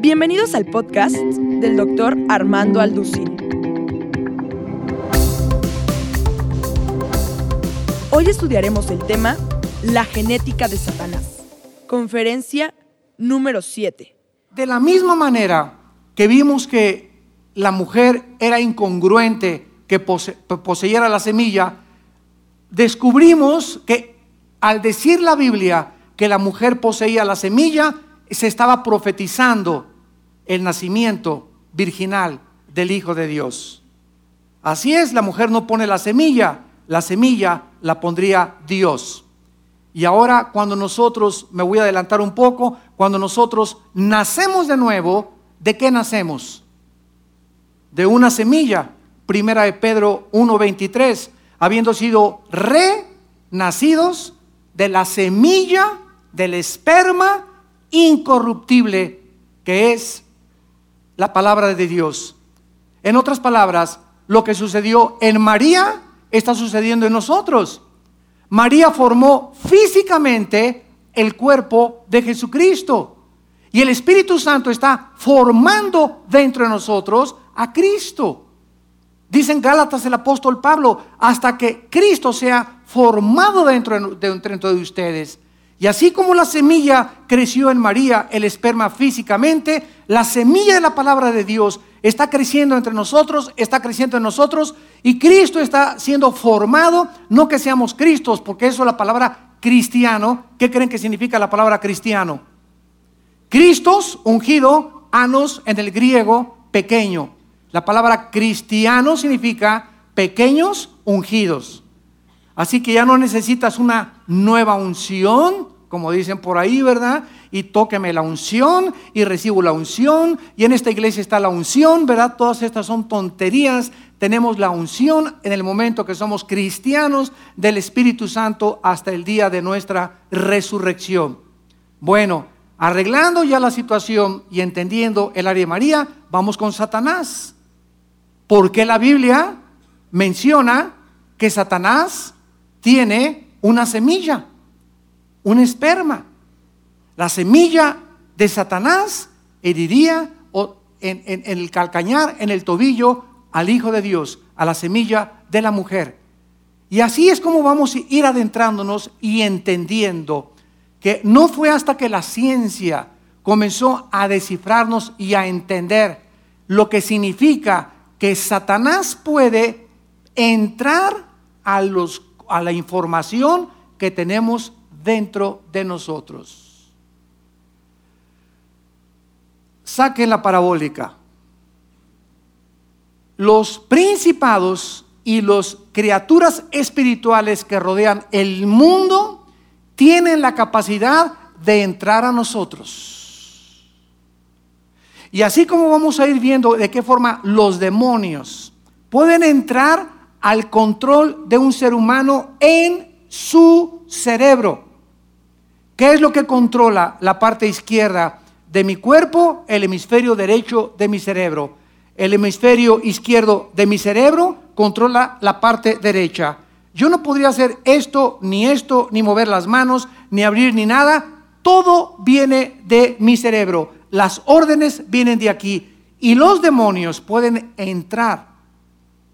Bienvenidos al podcast del doctor Armando Alducín. Hoy estudiaremos el tema La genética de Satanás. Conferencia número 7. De la misma manera que vimos que la mujer era incongruente que pose- poseyera la semilla, descubrimos que al decir la Biblia que la mujer poseía la semilla, se estaba profetizando el nacimiento virginal del Hijo de Dios. Así es, la mujer no pone la semilla, la semilla la pondría Dios. Y ahora cuando nosotros, me voy a adelantar un poco, cuando nosotros nacemos de nuevo, ¿de qué nacemos? De una semilla. Primera de Pedro 1:23, habiendo sido renacidos de la semilla del esperma incorruptible que es la palabra de Dios. En otras palabras, lo que sucedió en María está sucediendo en nosotros. María formó físicamente el cuerpo de Jesucristo. Y el Espíritu Santo está formando dentro de nosotros a Cristo. Dice en Gálatas el apóstol Pablo, hasta que Cristo sea formado dentro de, dentro de ustedes. Y así como la semilla creció en María, el esperma físicamente, la semilla de la palabra de Dios está creciendo entre nosotros, está creciendo en nosotros, y Cristo está siendo formado, no que seamos Cristos, porque eso es la palabra cristiano. ¿Qué creen que significa la palabra cristiano? Cristos, ungido, anos en el griego, pequeño. La palabra cristiano significa pequeños ungidos. Así que ya no necesitas una nueva unción, como dicen por ahí, ¿verdad? Y tóqueme la unción y recibo la unción. Y en esta iglesia está la unción, ¿verdad? Todas estas son tonterías. Tenemos la unción en el momento que somos cristianos del Espíritu Santo hasta el día de nuestra resurrección. Bueno, arreglando ya la situación y entendiendo el área de María, vamos con Satanás. Porque la Biblia menciona que Satanás tiene una semilla, un esperma. La semilla de Satanás heriría en, el calcañar, en el tobillo, al Hijo de Dios, a la semilla de la mujer. Y así es como vamos a ir adentrándonos y entendiendo que no fue hasta que la ciencia comenzó a descifrarnos y a entender lo que significa que Satanás puede entrar a, los, a la información que tenemos dentro de nosotros. Saquen la parabólica. Los principados y las criaturas espirituales que rodean el mundo tienen la capacidad de entrar a nosotros. Y así como vamos a ir viendo de qué forma los demonios pueden entrar al control de un ser humano en su cerebro. ¿Qué es lo que controla la parte izquierda de mi cuerpo? El hemisferio derecho de mi cerebro. El hemisferio izquierdo de mi cerebro controla la parte derecha. Yo no podría hacer esto, ni esto, ni mover las manos, ni abrir, ni nada. Todo viene de mi cerebro. Las órdenes vienen de aquí. Y los demonios pueden entrar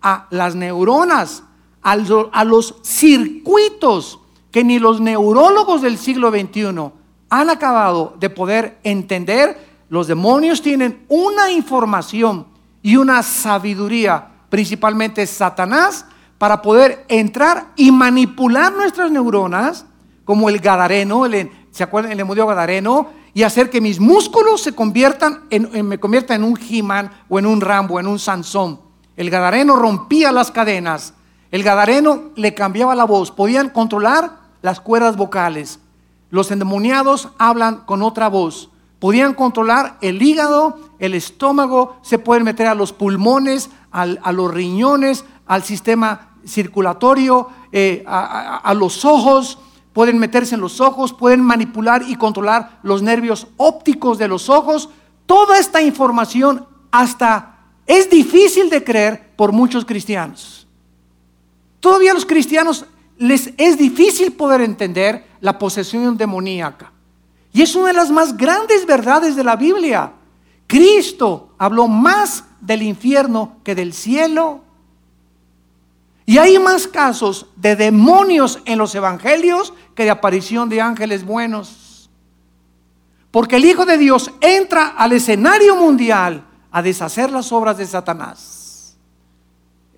a las neuronas, a, los circuitos que ni los neurólogos del siglo XXI han acabado de poder entender. Los demonios tienen una información y una sabiduría, principalmente Satanás, para poder entrar y manipular nuestras neuronas, como el gadareno, el, ¿se acuerdan? El hemodio gadareno, y hacer que mis músculos se conviertan en, me convierta en un He-Man o en un Rambo, en un Sansón. El gadareno rompía las cadenas, el gadareno le cambiaba la voz, podían controlar las cuerdas vocales. Los endemoniados hablan con otra voz. Podían controlar el hígado, el estómago, se pueden meter a los pulmones, a los riñones, al sistema circulatorio, eh, a los ojos, pueden meterse en los ojos, pueden manipular y controlar los nervios ópticos de los ojos. Toda esta información hasta es difícil de creer por muchos cristianos. Todavía a los cristianos les es difícil poder entender la posesión demoníaca. Y es una de las más grandes verdades de la Biblia, Cristo habló más del infierno que del cielo. Y hay más casos de demonios en los evangelios que de aparición de ángeles buenos. Porque el Hijo de Dios entra al escenario mundial a deshacer las obras de Satanás.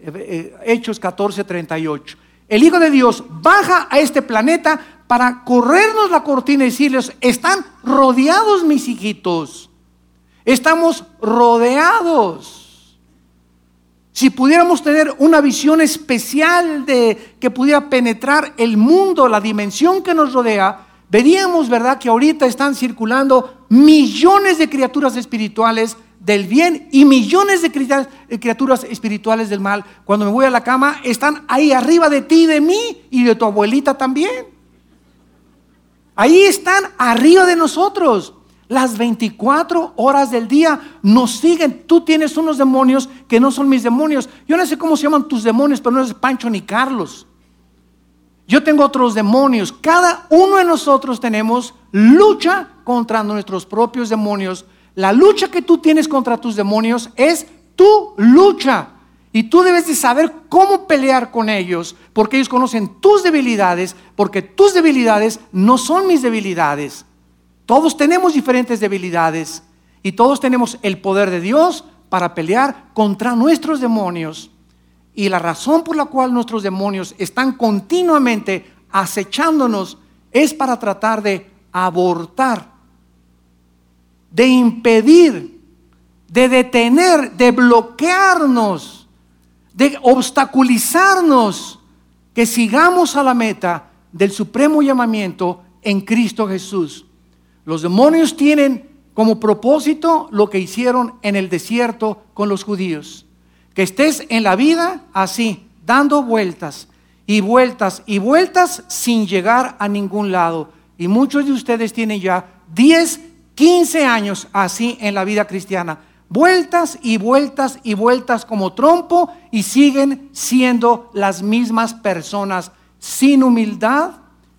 Eh, Hechos 14, 38. El Hijo de Dios baja a este planeta para corrernos la cortina y decirles, están rodeados mis hijitos. Estamos rodeados. Si pudiéramos tener una visión especial de que pudiera penetrar el mundo, la dimensión que nos rodea, veríamos, ¿verdad?, que ahorita están circulando millones de criaturas espirituales del bien y millones de criaturas espirituales del mal. Cuando me voy a la cama, están ahí arriba de ti, de mí y de tu abuelita también. Ahí están arriba de nosotros. Las 24 horas del día nos siguen. Tú tienes unos demonios que no son mis demonios. Yo no sé cómo se llaman tus demonios, pero no es Pancho ni Carlos. Yo tengo otros demonios. Cada uno de nosotros tenemos lucha contra nuestros propios demonios. La lucha que tú tienes contra tus demonios es tu lucha. Y tú debes de saber cómo pelear con ellos, porque ellos conocen tus debilidades, porque tus debilidades no son mis debilidades. Todos tenemos diferentes debilidades y todos tenemos el poder de Dios para pelear contra nuestros demonios. Y la razón por la cual nuestros demonios están continuamente acechándonos es para tratar de abortar, de impedir, de detener, de bloquearnos, de obstaculizarnos que sigamos a la meta del supremo llamamiento en Cristo Jesús. Los demonios tienen como propósito lo que hicieron en el desierto con los judíos. Que estés en la vida así, dando vueltas y vueltas y vueltas sin llegar a ningún lado. Y muchos de ustedes tienen ya 10, 15 años así en la vida cristiana. Vueltas y vueltas y vueltas como trompo y siguen siendo las mismas personas sin humildad,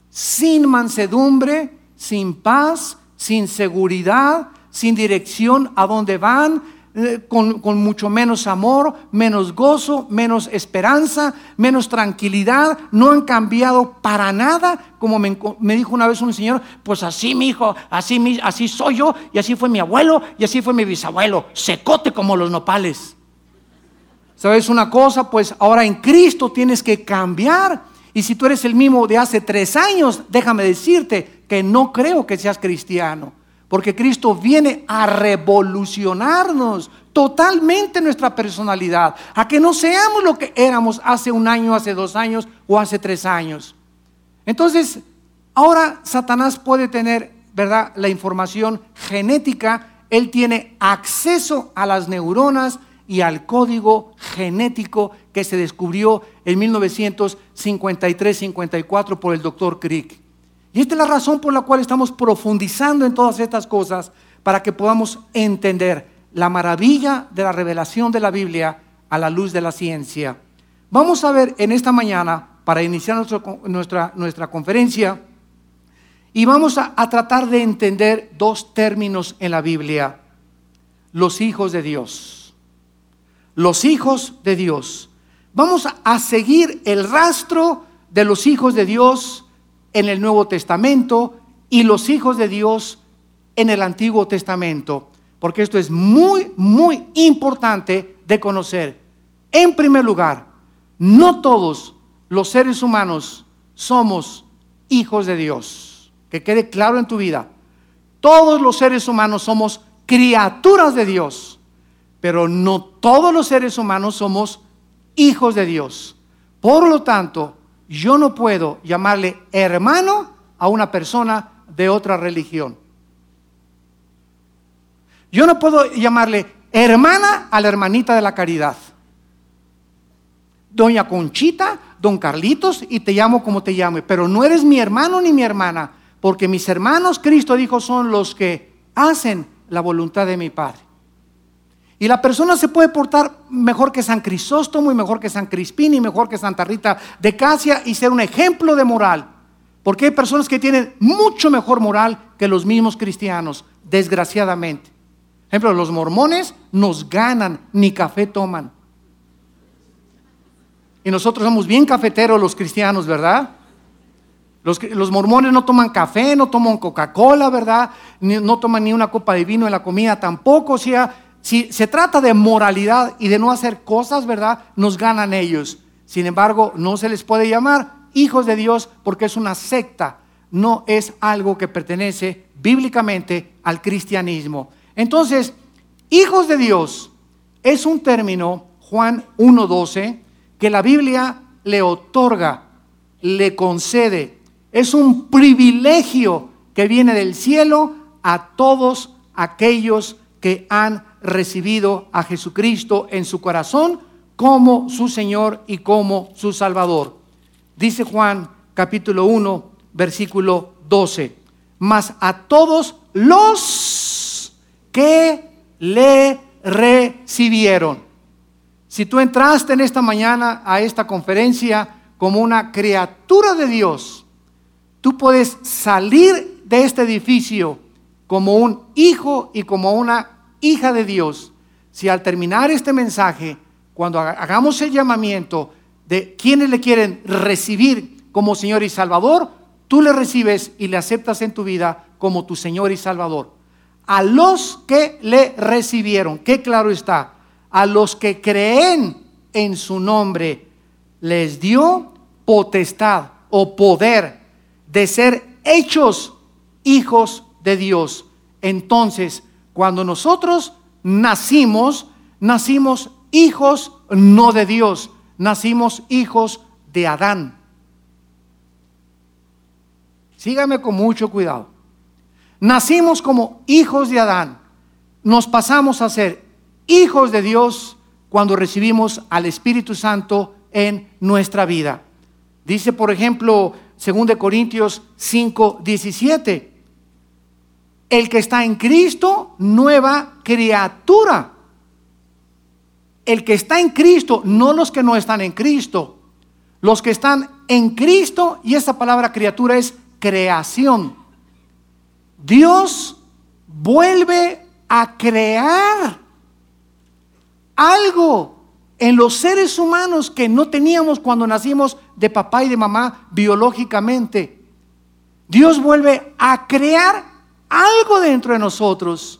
sin mansedumbre, sin paz, sin seguridad, sin dirección a dónde van, eh, con, mucho menos amor, menos gozo, menos esperanza, menos tranquilidad, no han cambiado para nada, como me, dijo una vez un señor, pues así mi hijo, así, así soy yo, y así fue mi abuelo, y así fue mi bisabuelo, secote como los nopales. ¿Sabes una cosa? Pues ahora en Cristo tienes que cambiar. Y si tú eres el mismo de hace tres años, déjame decirte que no creo que seas cristiano, porque Cristo viene a revolucionarnos totalmente nuestra personalidad, a que no seamos lo que éramos hace un año, hace dos años o hace tres años. Entonces, ahora Satanás puede tener, ¿verdad?, la información genética, él tiene acceso a las neuronas y al código genético que se descubrió en 1953-54 por el doctor Crick. Y esta es la razón por la cual estamos profundizando en todas estas cosas para que podamos entender la maravilla de la revelación de la Biblia a la luz de la ciencia. Vamos a ver en esta mañana, para iniciar nuestra, nuestra conferencia, y vamos a, a tratar de entender dos términos en la Biblia. Los hijos de Dios. Los hijos de Dios. Vamos a seguir el rastro de los hijos de Dios en el Nuevo Testamento y los hijos de Dios en el Antiguo Testamento. Porque esto es muy, muy importante de conocer. En primer lugar, no todos los seres humanos somos hijos de Dios. Que quede claro en tu vida. Todos los seres humanos somos criaturas de Dios. Pero no todos los seres humanos somos hijos de Dios. Por lo tanto, yo no puedo llamarle hermano a una persona de otra religión. Yo no puedo llamarle hermana a la hermanita de la caridad. Doña Conchita, don Carlitos, y te llamo como te llame, pero no eres mi hermano ni mi hermana, porque mis hermanos, Cristo dijo, son los que hacen la voluntad de mi Padre. Y la persona se puede portar mejor que San Crisóstomo y mejor que San Crispín y mejor que Santa Rita de Casia y ser un ejemplo de moral. Porque hay personas que tienen mucho mejor moral que los mismos cristianos, desgraciadamente. ejemplo, los mormones nos ganan, ni café toman. Y nosotros somos bien cafeteros los cristianos, ¿verdad? Los, los mormones no toman café, no toman Coca-Cola, ¿verdad? no toman ni una copa de vino en la comida tampoco. O sea, si se trata de moralidad y de no hacer cosas, ¿verdad? Nos ganan ellos. Sin embargo, no se les puede llamar hijos de Dios porque es una secta, no es algo que pertenece bíblicamente al cristianismo. Entonces, hijos de Dios es un término, Juan 1.12, que la Biblia le otorga, le concede. Es un privilegio que viene del cielo a todos aquellos que han recibido a Jesucristo en su corazón como su Señor y como su Salvador. Dice Juan capítulo 1, versículo 12. Mas a todos los que le recibieron. Si tú entraste en esta mañana a esta conferencia como una criatura de Dios, tú puedes salir de este edificio como un hijo y como una hija de Dios. Si al terminar este mensaje, cuando hagamos el llamamiento de quienes le quieren recibir como Señor y Salvador, tú le recibes y le aceptas en tu vida como tu Señor y Salvador. A los que le recibieron, que claro está, a los que creen en su nombre, les dio potestad o poder de ser hechos hijos de Dios. Entonces, cuando nosotros nacimos, nacimos hijos no de Dios, nacimos hijos de Adán. Sígame con mucho cuidado. Nacimos como hijos de Adán. Nos pasamos a ser hijos de Dios cuando recibimos al Espíritu Santo en nuestra vida. Dice, por ejemplo, 2 Corintios 5, 17, el que está en Cristo, nueva criatura el que está en Cristo, no los que no están en Cristo. Los que están en Cristo, y esa palabra criatura es creación. Dios vuelve a crear algo en los seres humanos que no teníamos cuando nacimos de papá y de mamá biológicamente. Dios vuelve a crear algo dentro de nosotros.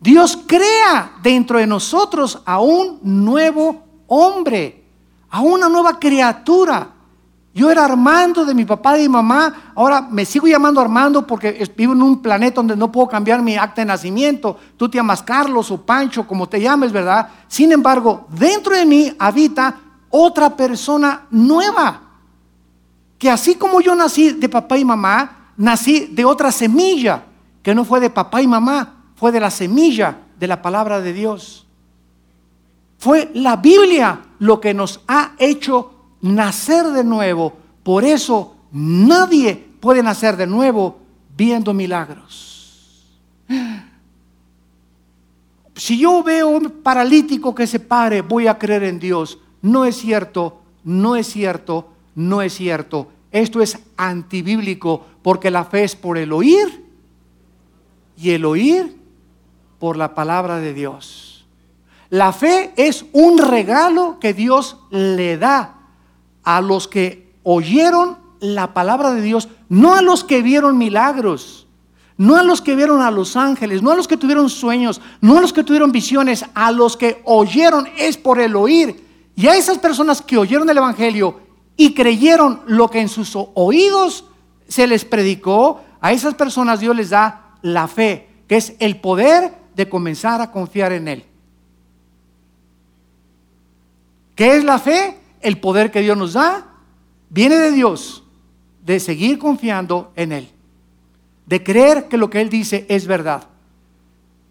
Dios crea dentro de nosotros a un nuevo hombre, a una nueva criatura. Yo era Armando de mi papá y mi mamá, ahora me sigo llamando Armando porque vivo en un planeta donde no puedo cambiar mi acta de nacimiento. Tú te llamas Carlos o Pancho, como te llames, ¿verdad? Sin embargo, dentro de mí habita otra persona nueva, que así como yo nací de papá y mamá, nací de otra semilla, que no fue de papá y mamá, fue de la semilla de la palabra de Dios. Fue la Biblia lo que nos ha hecho nacer de nuevo. Por eso nadie puede nacer de nuevo viendo milagros. Si yo veo un paralítico que se pare, voy a creer en Dios. No es cierto, no es cierto, no es cierto. Esto es antibíblico porque la fe es por el oír y el oír por la palabra de Dios. La fe es un regalo que Dios le da a los que oyeron la palabra de Dios, no a los que vieron milagros, no a los que vieron a los ángeles, no a los que tuvieron sueños, no a los que tuvieron visiones, a los que oyeron es por el oír. Y a esas personas que oyeron el Evangelio y creyeron lo que en sus oídos se les predicó, a esas personas Dios les da la fe, que es el poder de comenzar a confiar en Él. ¿Qué es la fe? El poder que Dios nos da viene de Dios, de seguir confiando en Él, de creer que lo que Él dice es verdad.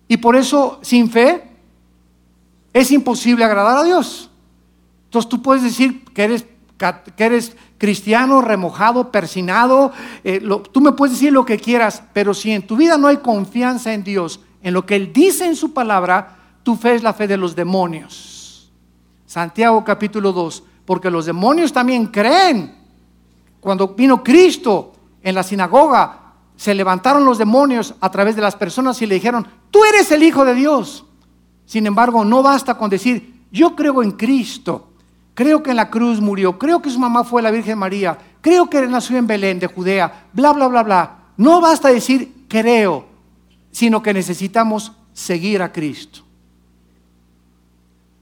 Y por eso, sin fe, es imposible agradar a Dios. Entonces tú puedes decir que eres, que eres cristiano, remojado, persinado, eh, tú me puedes decir lo que quieras, pero si en tu vida no hay confianza en Dios, en lo que Él dice en su palabra, tu fe es la fe de los demonios. Santiago capítulo 2, porque los demonios también creen. Cuando vino Cristo en la sinagoga, se levantaron los demonios a través de las personas y le dijeron, tú eres el Hijo de Dios. Sin embargo, no basta con decir, yo creo en Cristo, creo que en la cruz murió, creo que su mamá fue la Virgen María, creo que nació en Belén de Judea, bla, bla, bla, bla. No basta decir creo, sino que necesitamos seguir a Cristo.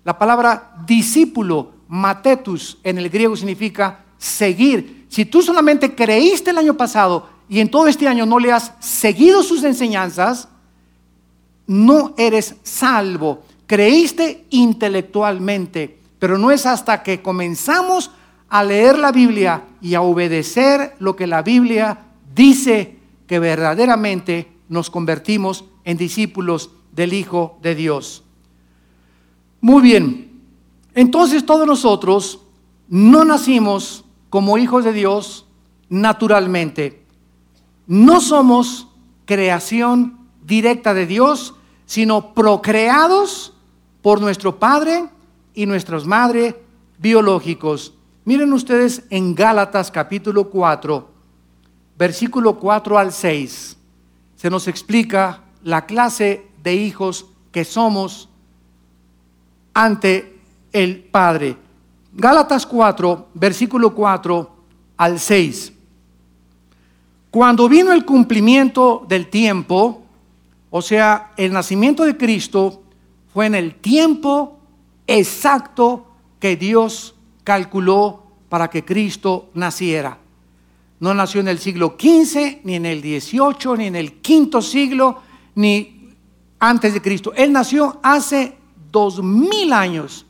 La palabra discípulo, matetus, en el griego significa seguir. Si tú solamente creíste el año pasado y en todo este año no le has seguido sus enseñanzas, no eres salvo. Creíste intelectualmente, pero no es hasta que comenzamos a leer la Biblia y a obedecer lo que la Biblia dice que verdaderamente nos convertimos en discípulos del Hijo de Dios. Muy bien, entonces todos nosotros no nacimos como hijos de Dios naturalmente. No somos creación directa de Dios, sino procreados por nuestro Padre y nuestras madres biológicos. Miren ustedes en Gálatas capítulo 4, versículo 4 al 6, se nos explica la clase de hijos que somos ante el Padre. Gálatas 4, versículo 4 al 6. Cuando vino el cumplimiento del tiempo, o sea, el nacimiento de Cristo fue en el tiempo exacto que Dios calculó para que Cristo naciera. No nació en el siglo XV, ni en el XVIII, ni en el quinto siglo, ni antes de Cristo. Él nació hace dos mil años,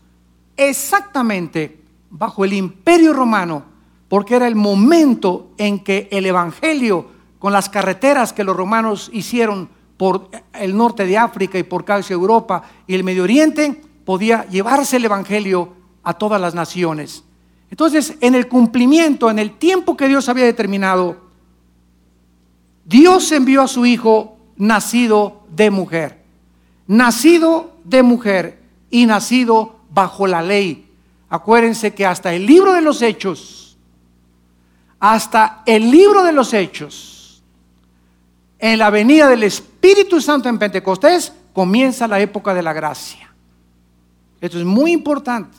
exactamente bajo el imperio romano, porque era el momento en que el Evangelio, con las carreteras que los romanos hicieron por el norte de África y por casi Europa y el Medio Oriente, podía llevarse el Evangelio a todas las naciones. Entonces, en el cumplimiento, en el tiempo que Dios había determinado, Dios envió a su Hijo nacido de mujer, nacido de mujer y nacido bajo la ley. Acuérdense que hasta el libro de los hechos, hasta el libro de los hechos, en la venida del Espíritu Santo en Pentecostés, comienza la época de la gracia. Esto es muy importante.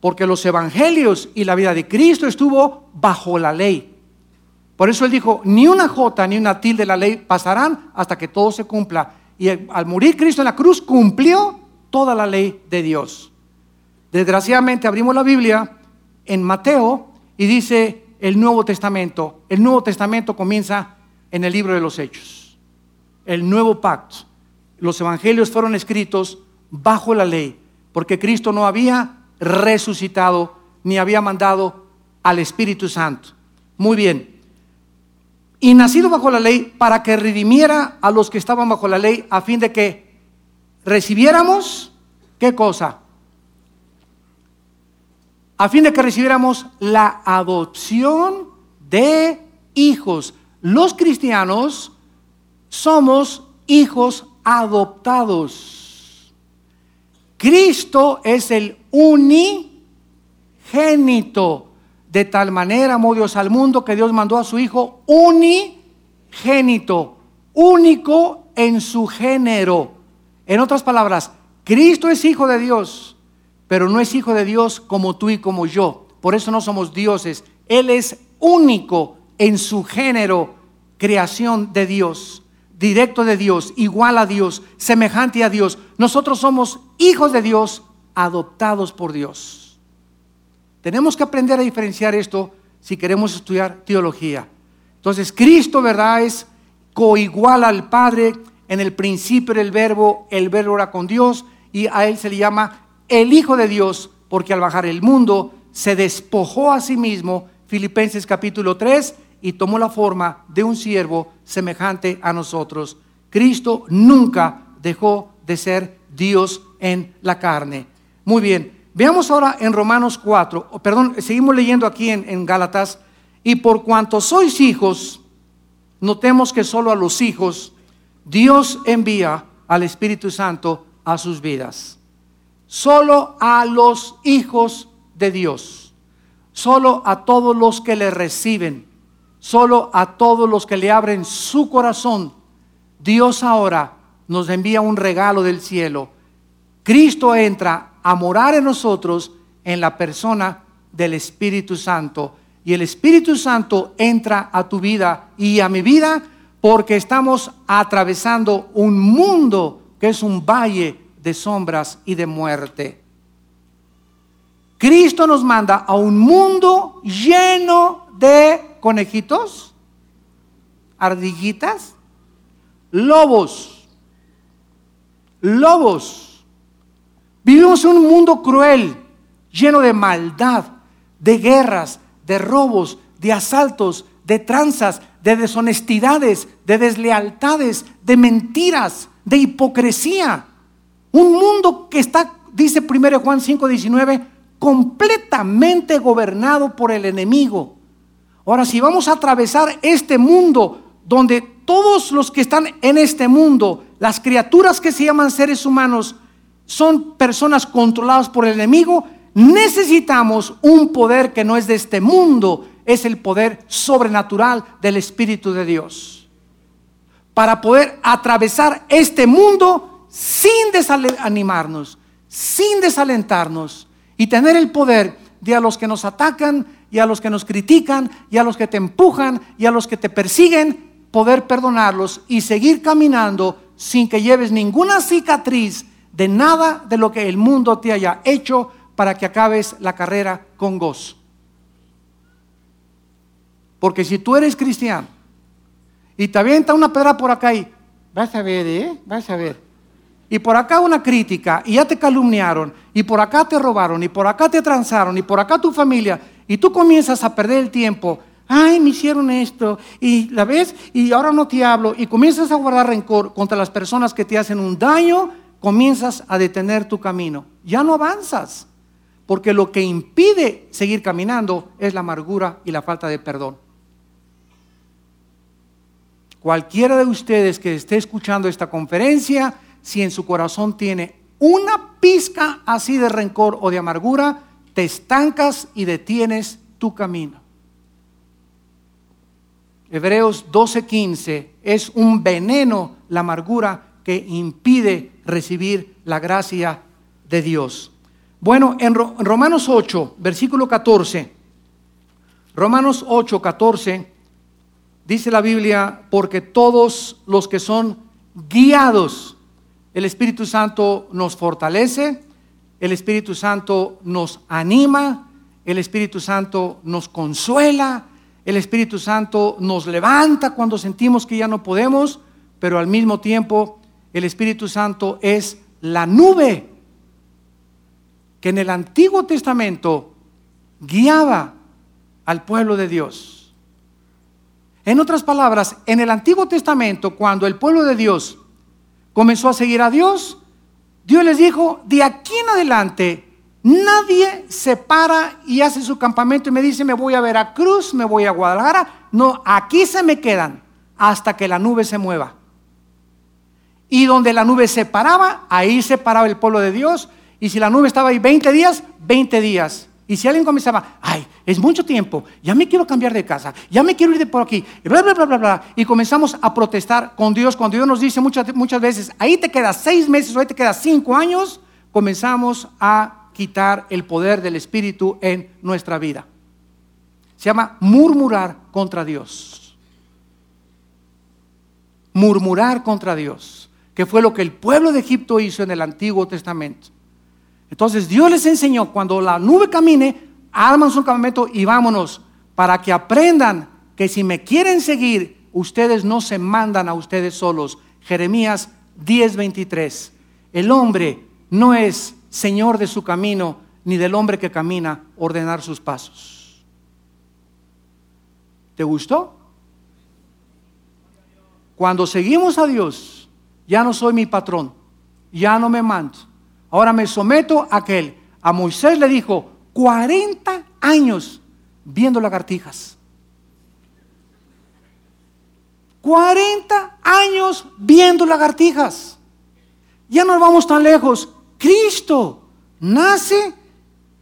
Porque los evangelios y la vida de Cristo estuvo bajo la ley. Por eso él dijo, ni una jota ni una tilde de la ley pasarán hasta que todo se cumpla. Y al morir Cristo en la cruz cumplió toda la ley de Dios. Desgraciadamente abrimos la Biblia en Mateo y dice el Nuevo Testamento. El Nuevo Testamento comienza en el libro de los Hechos. El nuevo pacto. Los evangelios fueron escritos bajo la ley, porque Cristo no había resucitado ni había mandado al Espíritu Santo. Muy bien. Y nacido bajo la ley para que redimiera a los que estaban bajo la ley a fin de que recibiéramos, ¿qué cosa? A fin de que recibiéramos la adopción de hijos. Los cristianos somos hijos adoptados. Cristo es el unigénito. De tal manera amó Dios al mundo que Dios mandó a su Hijo unigénito, único en su género. En otras palabras, Cristo es hijo de Dios, pero no es hijo de Dios como tú y como yo. Por eso no somos dioses. Él es único en su género, creación de Dios, directo de Dios, igual a Dios, semejante a Dios. Nosotros somos hijos de Dios, adoptados por Dios. Tenemos que aprender a diferenciar esto si queremos estudiar teología. Entonces, Cristo, ¿verdad? Es coigual al Padre. En el principio era el verbo, el verbo era con Dios y a él se le llama el Hijo de Dios porque al bajar el mundo se despojó a sí mismo, Filipenses capítulo 3, y tomó la forma de un siervo semejante a nosotros. Cristo nunca dejó de ser Dios en la carne. Muy bien, veamos ahora en Romanos 4, perdón, seguimos leyendo aquí en, en Gálatas, y por cuanto sois hijos, notemos que solo a los hijos Dios envía al Espíritu Santo a sus vidas. Solo a los hijos de Dios, solo a todos los que le reciben. Solo a todos los que le abren su corazón. Dios ahora nos envía un regalo del cielo. Cristo entra a morar en nosotros en la persona del Espíritu Santo. Y el Espíritu Santo entra a tu vida y a mi vida porque estamos atravesando un mundo que es un valle de sombras y de muerte. Cristo nos manda a un mundo lleno de conejitos, ardillitas, lobos, lobos. Vivimos en un mundo cruel, lleno de maldad, de guerras, de robos, de asaltos, de tranzas, de deshonestidades, de deslealtades, de mentiras, de hipocresía. Un mundo que está, dice 1 Juan 5, 19, completamente gobernado por el enemigo. Ahora, si vamos a atravesar este mundo donde todos los que están en este mundo, las criaturas que se llaman seres humanos, son personas controladas por el enemigo, necesitamos un poder que no es de este mundo, es el poder sobrenatural del Espíritu de Dios. Para poder atravesar este mundo sin desanimarnos, sin desalentarnos, y tener el poder de a los que nos atacan y a los que nos critican y a los que te empujan y a los que te persiguen, poder perdonarlos y seguir caminando sin que lleves ninguna cicatriz de nada de lo que el mundo te haya hecho para que acabes la carrera con gozo. Porque si tú eres cristiano y te avienta una pedra por acá y vas a ver, ¿eh? Vas a ver y por acá una crítica, y ya te calumniaron, y por acá te robaron, y por acá te transaron, y por acá tu familia, y tú comienzas a perder el tiempo. Ay, me hicieron esto, y la ves, y ahora no te hablo, y comienzas a guardar rencor contra las personas que te hacen un daño, comienzas a detener tu camino. Ya no avanzas, porque lo que impide seguir caminando es la amargura y la falta de perdón. Cualquiera de ustedes que esté escuchando esta conferencia, si en su corazón tiene una pizca así de rencor o de amargura, te estancas y detienes tu camino. Hebreos 12:15 es un veneno la amargura que impide recibir la gracia de Dios. Bueno, en Romanos 8, versículo 14, Romanos 8, 14, dice la Biblia, porque todos los que son guiados el Espíritu Santo nos fortalece, el Espíritu Santo nos anima, el Espíritu Santo nos consuela, el Espíritu Santo nos levanta cuando sentimos que ya no podemos, pero al mismo tiempo el Espíritu Santo es la nube que en el Antiguo Testamento guiaba al pueblo de Dios. En otras palabras, en el Antiguo Testamento, cuando el pueblo de Dios comenzó a seguir a Dios, Dios les dijo, de aquí en adelante, nadie se para y hace su campamento y me dice, me voy a Veracruz, me voy a Guadalajara. No, aquí se me quedan hasta que la nube se mueva. Y donde la nube se paraba, ahí se paraba el pueblo de Dios. Y si la nube estaba ahí 20 días, 20 días. Y si alguien comenzaba, ay, es mucho tiempo, ya me quiero cambiar de casa, ya me quiero ir de por aquí, bla, bla, bla, bla, bla, y comenzamos a protestar con Dios, cuando Dios nos dice muchas, muchas veces, ahí te quedas seis meses o ahí te quedas cinco años, comenzamos a quitar el poder del Espíritu en nuestra vida. Se llama murmurar contra Dios. Murmurar contra Dios, que fue lo que el pueblo de Egipto hizo en el Antiguo Testamento. Entonces Dios les enseñó, cuando la nube camine, arman su campamento y vámonos, para que aprendan que si me quieren seguir, ustedes no se mandan a ustedes solos. Jeremías 10:23. El hombre no es señor de su camino, ni del hombre que camina ordenar sus pasos. ¿Te gustó? Cuando seguimos a Dios, ya no soy mi patrón, ya no me mando Ahora me someto a aquel. A Moisés le dijo, 40 años viendo lagartijas. 40 años viendo lagartijas. Ya no vamos tan lejos. Cristo nace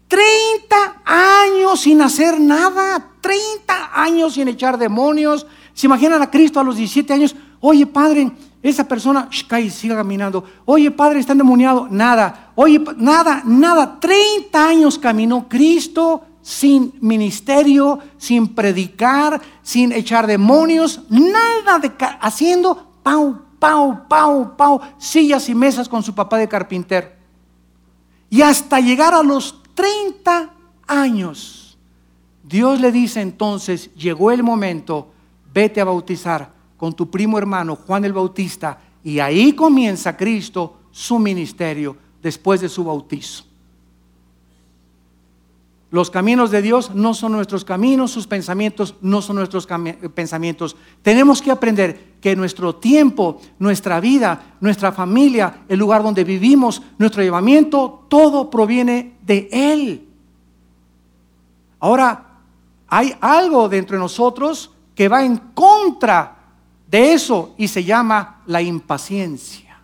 30 años sin hacer nada, 30 años sin echar demonios. ¿Se imaginan a Cristo a los 17 años? Oye, Padre, esa persona, shh, siga caminando. Oye, Padre, está endemoniado. Nada. Oye, nada, nada. 30 años caminó Cristo sin ministerio, sin predicar, sin echar demonios, nada de haciendo pau, pau, pau, pau, sillas y mesas con su papá de carpintero. Y hasta llegar a los 30 años, Dios le dice entonces, llegó el momento, vete a bautizar con tu primo hermano Juan el Bautista, y ahí comienza Cristo su ministerio después de su bautizo. Los caminos de Dios no son nuestros caminos, sus pensamientos no son nuestros pensamientos. Tenemos que aprender que nuestro tiempo, nuestra vida, nuestra familia, el lugar donde vivimos, nuestro llevamiento, todo proviene de Él. Ahora, hay algo dentro de nosotros que va en contra de eso y se llama la impaciencia.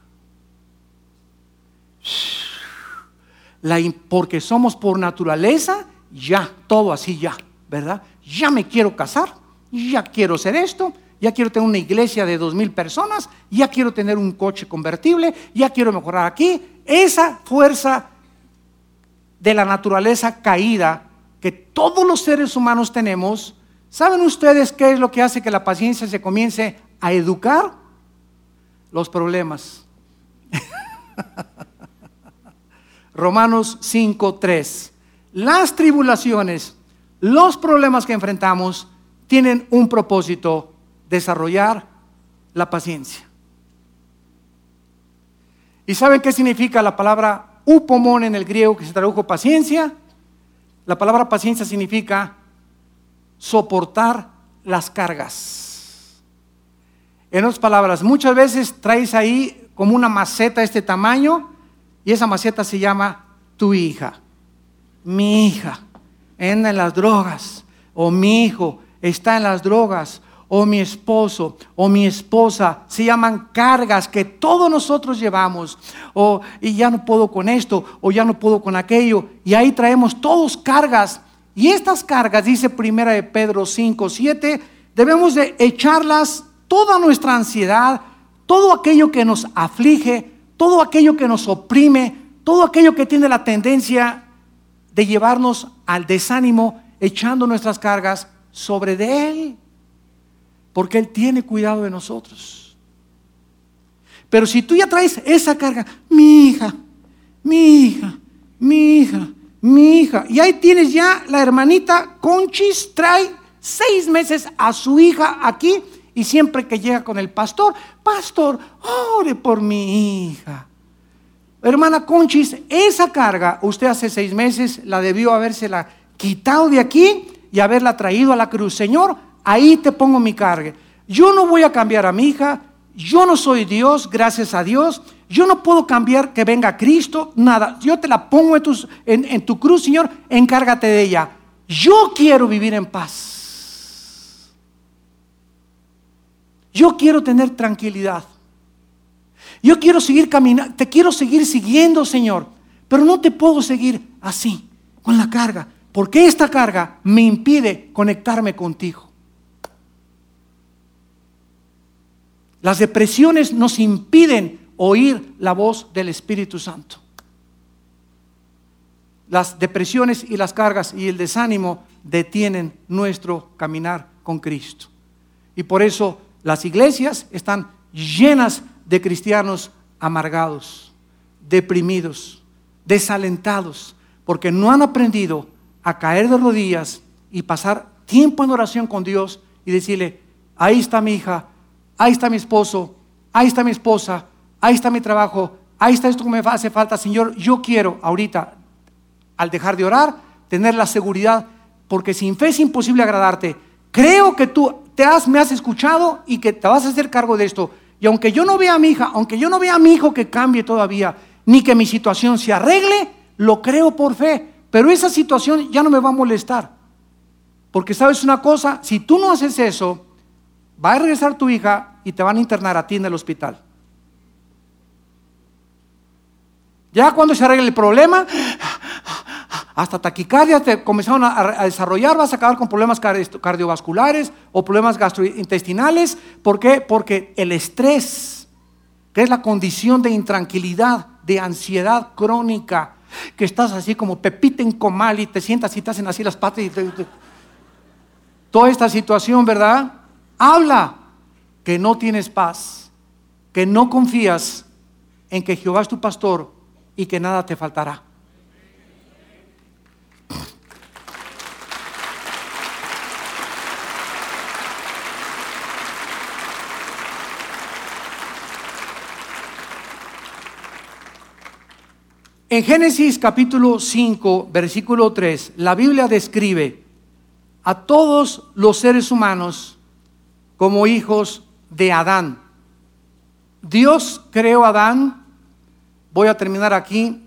Porque somos por naturaleza ya, todo así ya, ¿verdad? Ya me quiero casar, ya quiero hacer esto, ya quiero tener una iglesia de dos mil personas, ya quiero tener un coche convertible, ya quiero mejorar aquí. Esa fuerza de la naturaleza caída que todos los seres humanos tenemos, ¿saben ustedes qué es lo que hace que la paciencia se comience a educar? Los problemas. Romanos 5, 3 las tribulaciones, los problemas que enfrentamos tienen un propósito, desarrollar la paciencia. ¿Y saben qué significa la palabra upomón en el griego que se tradujo paciencia? La palabra paciencia significa soportar las cargas. En otras palabras, muchas veces traes ahí como una maceta de este tamaño y esa maceta se llama tu hija mi hija anda en las drogas, o mi hijo está en las drogas, o mi esposo o mi esposa, se llaman cargas que todos nosotros llevamos, o ya no puedo con esto, o ya no puedo con aquello, y ahí traemos todos cargas, y estas cargas, dice primera de Pedro 5, 7, debemos de echarlas toda nuestra ansiedad, todo aquello que nos aflige, todo aquello que nos oprime, todo aquello que tiene la tendencia de llevarnos al desánimo echando nuestras cargas sobre de Él, porque Él tiene cuidado de nosotros. Pero si tú ya traes esa carga, mi hija, mi hija, mi hija, mi hija, y ahí tienes ya la hermanita Conchis, trae seis meses a su hija aquí y siempre que llega con el pastor, pastor, ore por mi hija. Hermana Conchis, esa carga usted hace seis meses la debió habérsela quitado de aquí y haberla traído a la cruz. Señor, ahí te pongo mi carga. Yo no voy a cambiar a mi hija, yo no soy Dios, gracias a Dios. Yo no puedo cambiar que venga Cristo, nada. Yo te la pongo en en tu cruz, Señor, encárgate de ella. Yo quiero vivir en paz. Yo quiero tener tranquilidad. Yo quiero seguir caminando, te quiero seguir siguiendo, Señor, pero no te puedo seguir así, con la carga, porque esta carga me impide conectarme contigo. Las depresiones nos impiden oír la voz del Espíritu Santo. Las depresiones y las cargas y el desánimo detienen nuestro caminar con Cristo. Y por eso las iglesias están llenas de cristianos amargados, deprimidos, desalentados, porque no han aprendido a caer de rodillas y pasar tiempo en oración con Dios y decirle, ahí está mi hija, ahí está mi esposo, ahí está mi esposa, ahí está mi trabajo, ahí está esto que me hace falta, Señor, yo quiero ahorita, al dejar de orar, tener la seguridad, porque sin fe es imposible agradarte. Creo que tú te has, me has escuchado y que te vas a hacer cargo de esto. Y aunque yo no vea a mi hija, aunque yo no vea a mi hijo que cambie todavía, ni que mi situación se arregle, lo creo por fe. Pero esa situación ya no me va a molestar. Porque sabes una cosa, si tú no haces eso, va a regresar tu hija y te van a internar a ti en el hospital. Ya cuando se arregle el problema, hasta taquicardia te comenzaron a, desarrollar, vas a acabar con problemas cardi- cardiovasculares o problemas gastrointestinales. ¿Por qué? Porque el estrés, que es la condición de intranquilidad, de ansiedad crónica, que estás así como pepita en comal y te sientas y te hacen así las patas y toda esta situación, ¿verdad? Habla que no tienes paz, que no confías en que Jehová es tu pastor y que nada te faltará. En Génesis capítulo 5, versículo 3, la Biblia describe a todos los seres humanos como hijos de Adán. Dios creó a Adán. Voy a terminar aquí.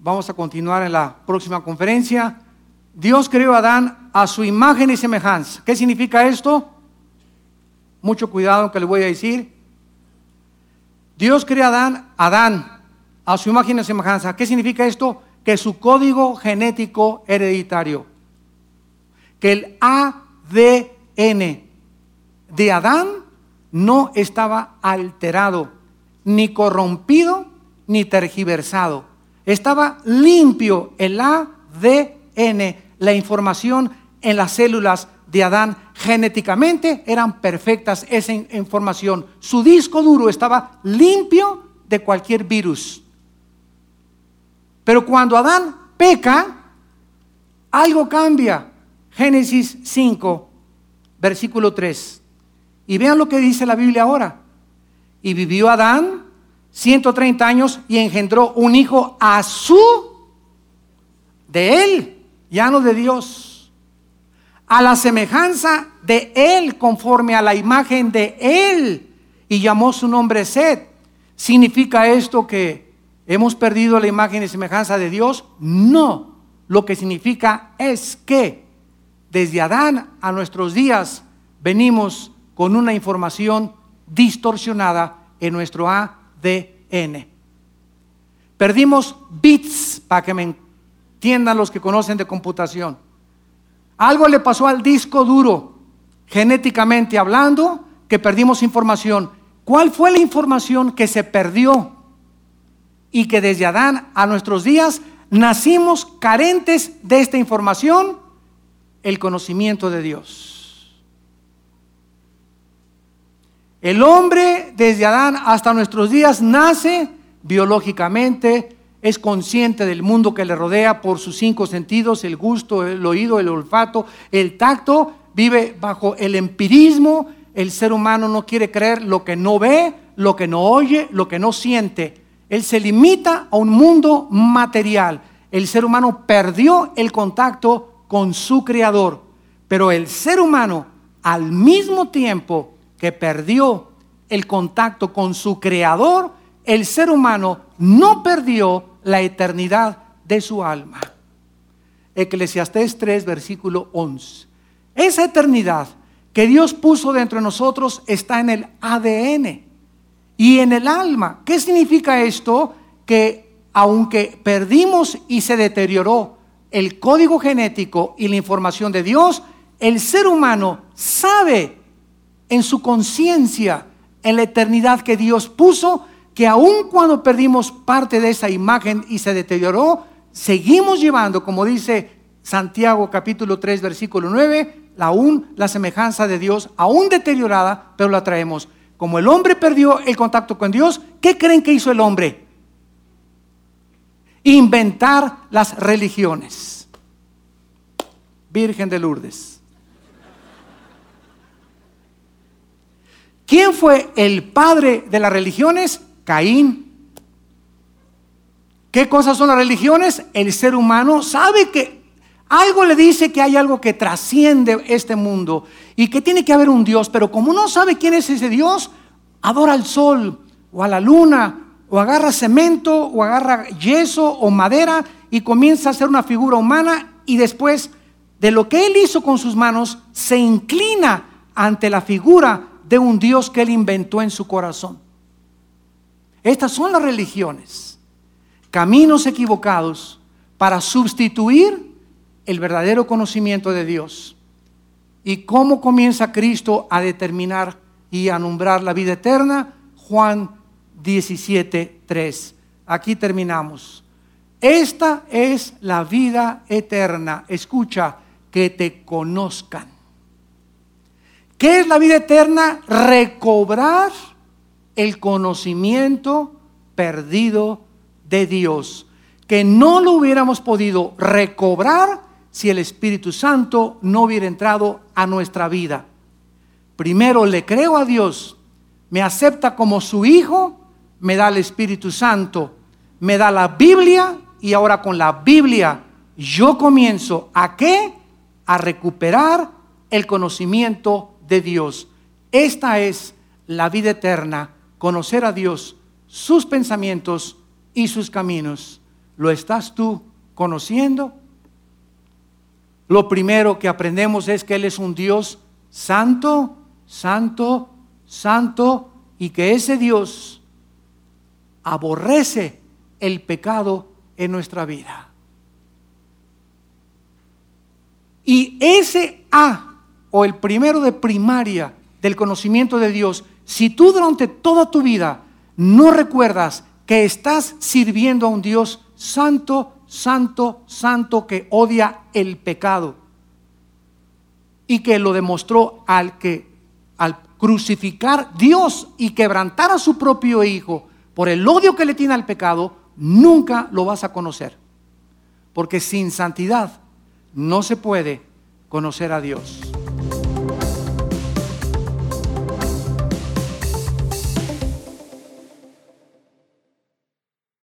Vamos a continuar en la próxima conferencia. Dios creó a Adán a su imagen y semejanza. ¿Qué significa esto? Mucho cuidado que le voy a decir. Dios creó a Adán, Adán, a su imagen y semejanza. ¿Qué significa esto? Que su código genético hereditario, que el ADN de Adán no estaba alterado, ni corrompido, ni tergiversado. Estaba limpio el ADN, la información en las células de Adán genéticamente eran perfectas esa in- información. Su disco duro estaba limpio de cualquier virus. Pero cuando Adán peca, algo cambia. Génesis 5, versículo 3. Y vean lo que dice la Biblia ahora. Y vivió Adán 130 años y engendró un hijo a su, de él, ya no de Dios, a la semejanza de él, conforme a la imagen de él, y llamó su nombre Sed. ¿Significa esto que hemos perdido la imagen y semejanza de Dios? No. Lo que significa es que desde Adán a nuestros días venimos con una información distorsionada en nuestro ADN. Perdimos bits, para que me entiendan los que conocen de computación. Algo le pasó al disco duro, genéticamente hablando, que perdimos información. ¿Cuál fue la información que se perdió? Y que desde Adán a nuestros días nacimos carentes de esta información, el conocimiento de Dios. El hombre desde Adán hasta nuestros días nace biológicamente, es consciente del mundo que le rodea por sus cinco sentidos, el gusto, el oído, el olfato, el tacto, vive bajo el empirismo, el ser humano no quiere creer lo que no ve, lo que no oye, lo que no siente. Él se limita a un mundo material. El ser humano perdió el contacto con su creador, pero el ser humano al mismo tiempo que perdió el contacto con su creador, el ser humano no perdió la eternidad de su alma. Eclesiastés 3, versículo 11. Esa eternidad que Dios puso dentro de nosotros está en el ADN y en el alma. ¿Qué significa esto? Que aunque perdimos y se deterioró el código genético y la información de Dios, el ser humano sabe en su conciencia, en la eternidad que Dios puso, que aun cuando perdimos parte de esa imagen y se deterioró, seguimos llevando, como dice Santiago capítulo 3 versículo 9, aún la semejanza de Dios, aún deteriorada, pero la traemos. Como el hombre perdió el contacto con Dios, ¿qué creen que hizo el hombre? Inventar las religiones. Virgen de Lourdes. ¿Quién fue el padre de las religiones? Caín. ¿Qué cosas son las religiones? El ser humano sabe que algo le dice que hay algo que trasciende este mundo y que tiene que haber un Dios, pero como no sabe quién es ese Dios, adora al sol o a la luna o agarra cemento o agarra yeso o madera y comienza a hacer una figura humana y después de lo que él hizo con sus manos se inclina ante la figura de un Dios que él inventó en su corazón. Estas son las religiones, caminos equivocados para sustituir el verdadero conocimiento de Dios. ¿Y cómo comienza Cristo a determinar y a nombrar la vida eterna? Juan 17, 3. Aquí terminamos. Esta es la vida eterna. Escucha, que te conozcan. ¿Qué es la vida eterna? Recobrar el conocimiento perdido de Dios, que no lo hubiéramos podido recobrar si el Espíritu Santo no hubiera entrado a nuestra vida. Primero le creo a Dios, me acepta como su hijo, me da el Espíritu Santo, me da la Biblia y ahora con la Biblia yo comienzo a qué? A recuperar el conocimiento de Dios. Esta es la vida eterna, conocer a Dios, sus pensamientos y sus caminos. ¿Lo estás tú conociendo? Lo primero que aprendemos es que Él es un Dios santo, santo, santo, y que ese Dios aborrece el pecado en nuestra vida. Y ese A, o el primero de primaria del conocimiento de Dios, si tú durante toda tu vida no recuerdas que estás sirviendo a un Dios santo, santo, santo que odia el pecado y que lo demostró al que al crucificar Dios y quebrantar a su propio hijo por el odio que le tiene al pecado, nunca lo vas a conocer. Porque sin santidad no se puede conocer a Dios.